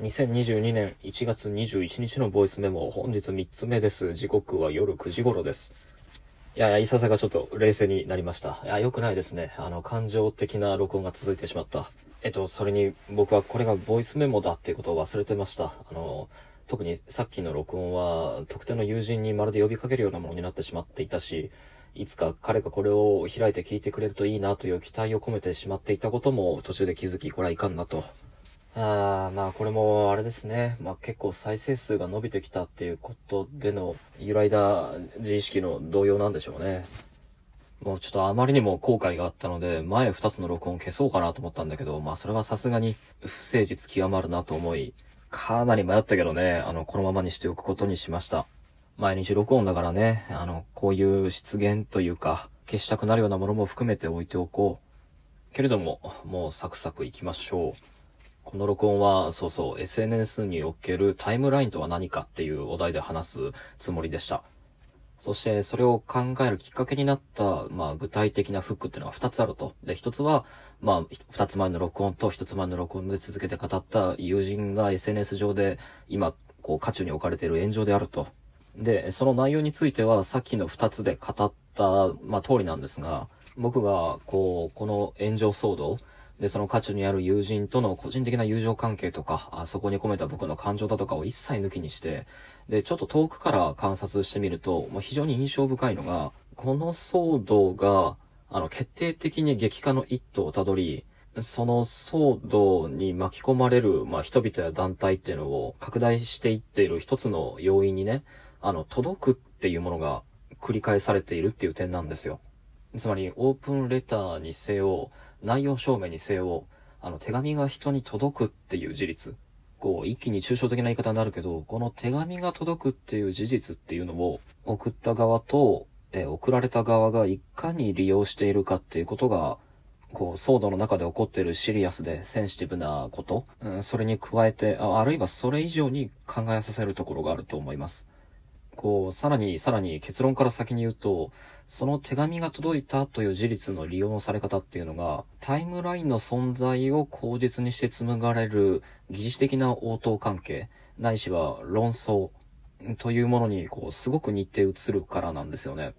2022年1月21日のボイスメモ、本日3つ目です。時刻は夜9時頃です。いやいや、いささがちょっと冷静になりました。いや、良くないですね。あの、感情的な録音が続いてしまった。えっと、それに僕はこれがボイスメモだっていうことを忘れてました。あの、特にさっきの録音は特定の友人にまるで呼びかけるようなものになってしまっていたし、いつか彼がこれを開いて聞いてくれるといいなという期待を込めてしまっていたことも途中で気づき、これはいかんなと。あーまあこれもあれですね。まあ結構再生数が伸びてきたっていうことでの揺らいだ自意識の動揺なんでしょうね。もうちょっとあまりにも後悔があったので、前二つの録音消そうかなと思ったんだけど、まあそれはさすがに不誠実極まるなと思い、かなり迷ったけどね、あの、このままにしておくことにしました。毎日録音だからね、あの、こういう失言というか、消したくなるようなものも含めて置いておこう。けれども、もうサクサク行きましょう。この録音は、そうそう、SNS におけるタイムラインとは何かっていうお題で話すつもりでした。そして、それを考えるきっかけになった、まあ、具体的なフックっていうのが2つあると。で、1つは、まあ、2つ前の録音と1つ前の録音で続けて語った友人が SNS 上で今、こう、渦中に置かれている炎上であると。で、その内容については、さっきの2つで語った、まあ、通りなんですが、僕が、こう、この炎上騒動、で、その渦中にある友人との個人的な友情関係とか、あそこに込めた僕の感情だとかを一切抜きにして、で、ちょっと遠くから観察してみると、まあ、非常に印象深いのが、この騒動が、あの、決定的に激化の一途をたどり、その騒動に巻き込まれる、まあ、人々や団体っていうのを拡大していっている一つの要因にね、あの、届くっていうものが繰り返されているっていう点なんですよ。つまり、オープンレターにせよ、内容証明にせよ、あの、手紙が人に届くっていう事実。こう、一気に抽象的な言い方になるけど、この手紙が届くっていう事実っていうのを、送った側と、え送られた側がいかに利用しているかっていうことが、こう、騒動の中で起こっているシリアスでセンシティブなこと、うん、それに加えてあ、あるいはそれ以上に考えさせるところがあると思います。こう、さらに、さらに結論から先に言うと、その手紙が届いたという事実の利用のされ方っていうのが、タイムラインの存在を口実にして紡がれる疑似的な応答関係、ないしは論争というものに、こう、すごく似て映るからなんですよね。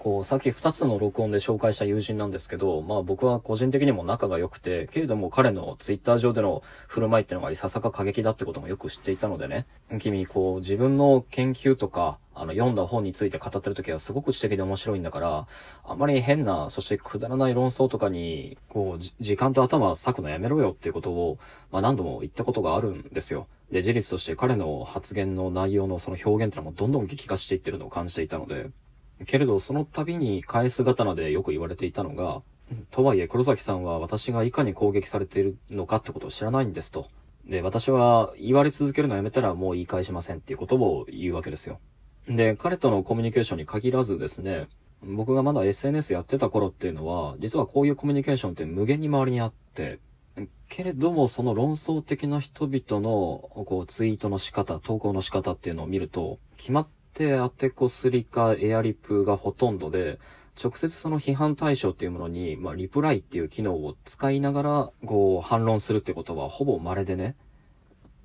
こう、さっき二つの録音で紹介した友人なんですけど、まあ僕は個人的にも仲が良くて、けれども彼のツイッター上での振る舞いっていうのがいささか過激だってこともよく知っていたのでね、君、こう、自分の研究とか、あの、読んだ本について語ってる時はすごく知的で面白いんだから、あまり変な、そしてくだらない論争とかに、こう、時間と頭割くのやめろよっていうことを、まあ何度も言ったことがあるんですよ。で、事実として彼の発言の内容のその表現っていうのもどんどん激化していってるのを感じていたので、けれど、その度に返す刀でよく言われていたのが、とはいえ黒崎さんは私がいかに攻撃されているのかってことを知らないんですと。で、私は言われ続けるのやめたらもう言い返しませんっていうことを言うわけですよ。で、彼とのコミュニケーションに限らずですね、僕がまだ SNS やってた頃っていうのは、実はこういうコミュニケーションって無限に周りにあって、けれどもその論争的な人々のこうツイートの仕方、投稿の仕方っていうのを見ると、決まっ当てこすりかエアリプがほとんどで、直接その批判対象っていうものに、まあ、リプライっていう機能を使いながら、こう、反論するってことはほぼ稀でね、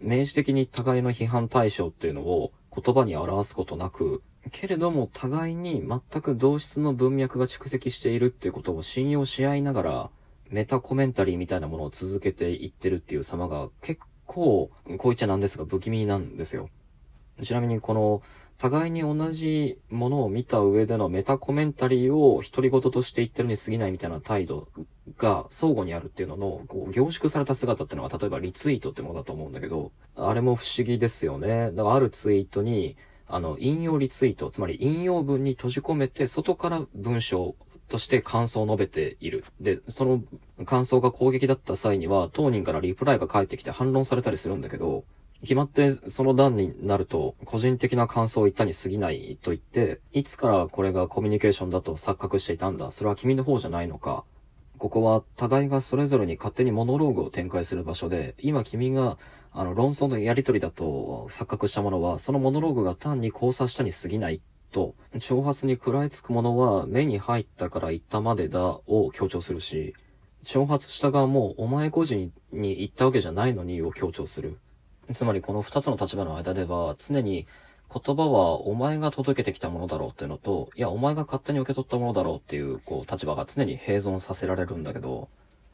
明示的に互いの批判対象っていうのを言葉に表すことなく、けれども互いに全く同質の文脈が蓄積しているっていうことを信用し合いながら、メタコメンタリーみたいなものを続けていってるっていう様が結構、こう言っちゃなんですが不気味なんですよ。ちなみにこの、互いに同じものを見た上でのメタコメンタリーを独り言として言ってるに過ぎないみたいな態度が相互にあるっていうのの、こう凝縮された姿っていうのは例えばリツイートってものだと思うんだけど、あれも不思議ですよね。だからあるツイートに、あの、引用リツイート、つまり引用文に閉じ込めて外から文章として感想を述べている。で、その感想が攻撃だった際には、当人からリプライが返ってきて反論されたりするんだけど、決まってその段になると、個人的な感想を言ったに過ぎないと言って、いつからこれがコミュニケーションだと錯覚していたんだ。それは君の方じゃないのか。ここは互いがそれぞれに勝手にモノローグを展開する場所で、今君があの論争のやりとりだと錯覚したものは、そのモノローグが単に交差したに過ぎないと、挑発に食らいつくものは目に入ったから言ったまでだを強調するし、挑発した側もお前個人に言ったわけじゃないのにを強調する。つまりこの二つの立場の間では、常に言葉はお前が届けてきたものだろうっていうのと、いや、お前が勝手に受け取ったものだろうっていう、こう、立場が常に併存させられるんだけど、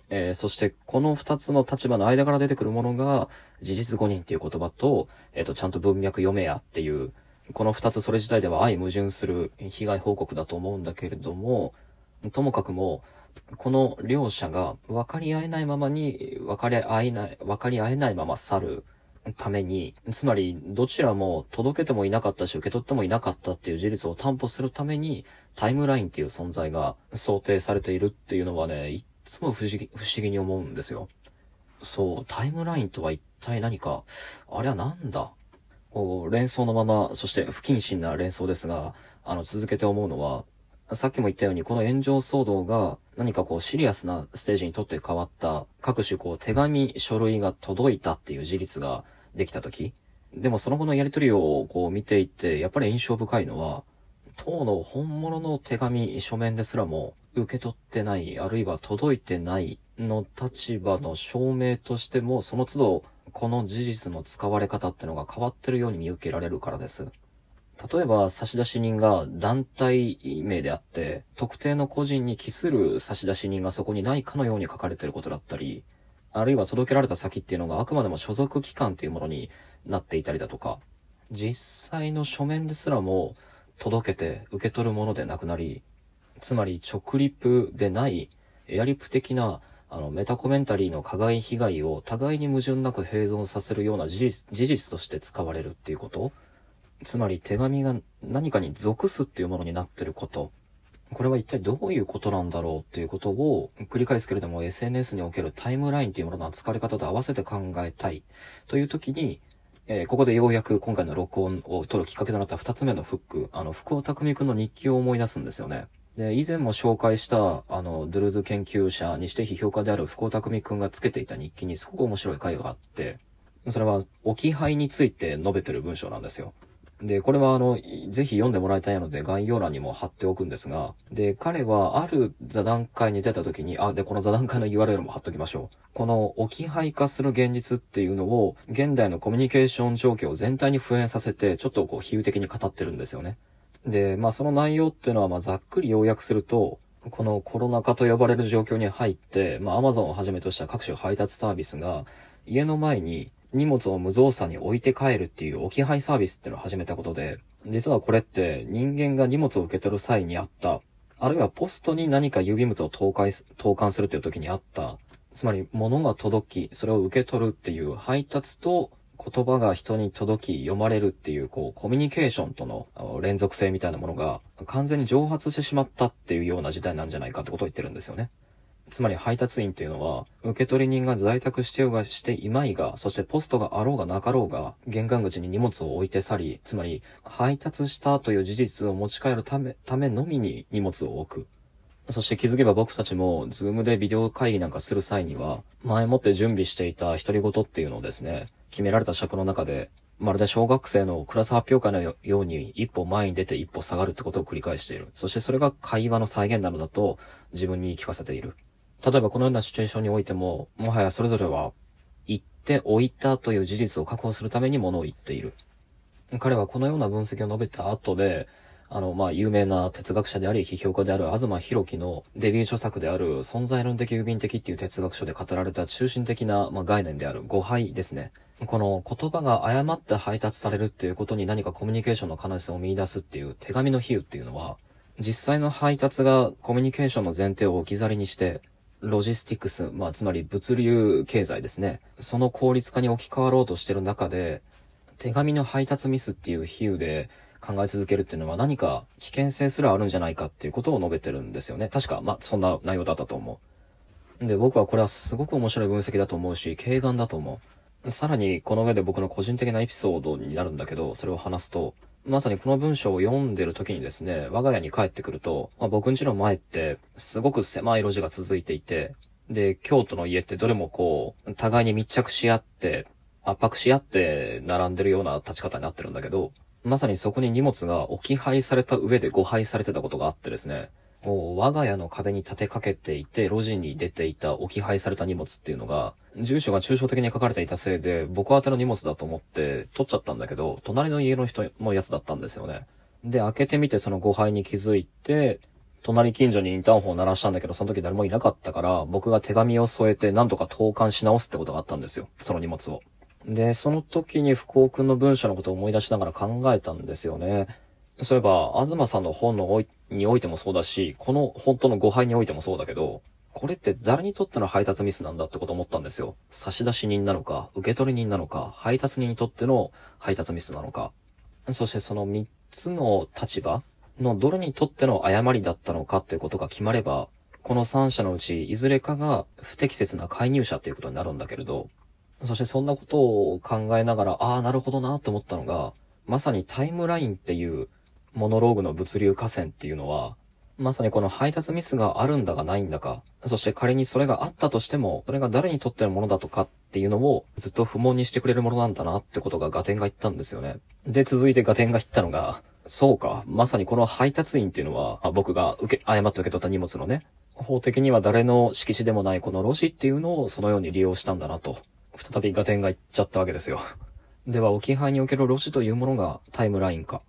えー、そしてこの二つの立場の間から出てくるものが、事実誤認っていう言葉と、えっ、ー、と、ちゃんと文脈読めやっていう、この二つそれ自体では相矛盾する被害報告だと思うんだけれども、ともかくも、この両者が分かり合えないままに、分かり合えない、分かり合えないまま去る。ために、つまり、どちらも届けてもいなかったし、受け取ってもいなかったっていう事実を担保するために、タイムラインっていう存在が想定されているっていうのはね、いつも不思議、不思議に思うんですよ。そう、タイムラインとは一体何か、あれはなんだ？こう、連想のまま、そして不謹慎な連想ですが、あの、続けて思うのは、さっきも言ったように、この炎上騒動が何かこうシリアスなステージにとって変わった各種こう手紙、書類が届いたっていう事実ができたとき、でもその後のやりとりをこう見ていて、やっぱり印象深いのは、当の本物の手紙、書面ですらも受け取ってない、あるいは届いてないの立場の証明としても、その都度この事実の使われ方ってのが変わってるように見受けられるからです。例えば差出人が団体名であって、特定の個人に帰する差出人がそこにないかのように書かれていることだったり、あるいは届けられた先っていうのがあくまでも所属機関っていうものになっていたりだとか、実際の書面ですらも届けて受け取るものでなくなり、つまり直リプでないエアリプ的なあのメタコメンタリーの加害被害を互いに矛盾なく併存させるような事実事実として使われるっていうこと。つまり手紙が何かに属すっていうものになってること。これは一体どういうことなんだろうっていうことを繰り返すけれども SNS におけるタイムラインっていうものの扱われ方と合わせて考えたいという時に、えー、ここでようやく今回の録音を取るきっかけとなった二つ目のフック、あの、福尾匠くんの日記を思い出すんですよね。で、以前も紹介した、あの、ドゥルーズ研究者にして批評家である福尾匠くんがつけていた日記にすごく面白い回があって、それは置き配について述べてる文章なんですよ。で、これはあの、ぜひ読んでもらいたいので概要欄にも貼っておくんですが、で、彼はある座談会に出た時に、あ、で、この座談会の URL も貼っときましょう。この置き配化する現実っていうのを、現代のコミュニケーション状況を全体に普遍させて、ちょっとこう比喩的に語ってるんですよね。で、まあその内容っていうのは、まあざっくり要約すると、このコロナ禍と呼ばれる状況に入って、まあ Amazon をはじめとした各種配達サービスが、家の前に荷物を無造作に置いて帰るっていう置き配サービスっていうのを始めたことで、実はこれって人間が荷物を受け取る際にあった、あるいはポストに何か郵便物を投函投函するという時にあった、つまり物が届き、それを受け取るっていう配達と言葉が人に届き読まれるっていう、こう、コミュニケーションとの連続性みたいなものが完全に蒸発してしまったっていうような事態なんじゃないかってことを言ってるんですよね。つまり配達員っていうのは、受取人が在宅してようがしていまいが、そしてポストがあろうがなかろうが、玄関口に荷物を置いて去り、つまり配達したという事実を持ち帰るため、ためのみに荷物を置く。そして気づけば僕たちも、ズームでビデオ会議なんかする際には、前もって準備していた独り言っていうのをですね、決められた尺の中で、まるで小学生のクラス発表会のように一歩前に出て一歩下がるってことを繰り返している。そしてそれが会話の再現なのだと自分に言い聞かせている。例えばこのようなシチュエーションにおいても、もはやそれぞれは、言っておいたという事実を確保するためにものを言っている。彼はこのような分析を述べた後で、あの、まあ、有名な哲学者であり、批評家である東博樹のデビュー著作である存在論的郵便的っていう哲学書で語られた中心的な、まあ、概念である誤配ですね。この言葉が誤って配達されるっていうことに何かコミュニケーションの可能性を見出すっていう手紙の比喩っていうのは、実際の配達がコミュニケーションの前提を置き去りにして、ロジスティクス、まあ、つまり物流経済ですね。その効率化に置き換わろうとしてる中で、手紙の配達ミスっていう比喩で考え続けるっていうのは何か危険性すらあるんじゃないかっていうことを述べてるんですよね。確か、まあ、そんな内容だったと思う。で、僕はこれはすごく面白い分析だと思うし、軽眼だと思う。さらに、この上で僕の個人的なエピソードになるんだけど、それを話すと、まさにこの文章を読んでる時にですね、我が家に帰ってくると、まあ、僕ん家の前って、すごく狭い路地が続いていて、で、京都の家ってどれもこう、互いに密着し合って、圧迫し合って並んでるような立ち方になってるんだけど、まさにそこに荷物が置き配された上で誤配されてたことがあってですね、を我が家の壁に立てかけていて、路地に出ていた置き配された荷物っていうのが、住所が抽象的に書かれていたせいで、僕宛ての荷物だと思って取っちゃったんだけど、隣の家の人のやつだったんですよね。で、開けてみてその誤配に気づいて、隣近所にインターホンを鳴らしたんだけど、その時誰もいなかったから、僕が手紙を添えて何とか投函し直すってことがあったんですよ。その荷物を。で、その時に福尾くんの文章のことを思い出しながら考えたんですよね。そういえば、東さんの本のおいにおいてもそうだし、この本当の誤配においてもそうだけど、これって誰にとっての配達ミスなんだってこと思ったんですよ。差出人なのか、受け取り人なのか、配達人にとっての配達ミスなのか。そしてその3つの立場のどれにとっての誤りだったのかっていうことが決まれば、この3社のうちいずれかが不適切な介入者っていうことになるんだけれど、そしてそんなことを考えながら、ああ、なるほどなって思ったのが、まさにタイムラインっていうモノローグの物流河川っていうのは、まさにこの配達ミスがあるんだがないんだか、そして仮にそれがあったとしても、それが誰にとってのものだとかっていうのをずっと不問にしてくれるものなんだなってことがガテンが言ったんですよね。で、続いてガテンが言ったのが、そうか、まさにこの配達員っていうのは、僕が受け、誤って受け取った荷物のね、法的には誰の敷地でもないこの路地っていうのをそのように利用したんだなと。再びガテンが言っちゃったわけですよ。では、置き配における路地というものがタイムラインか。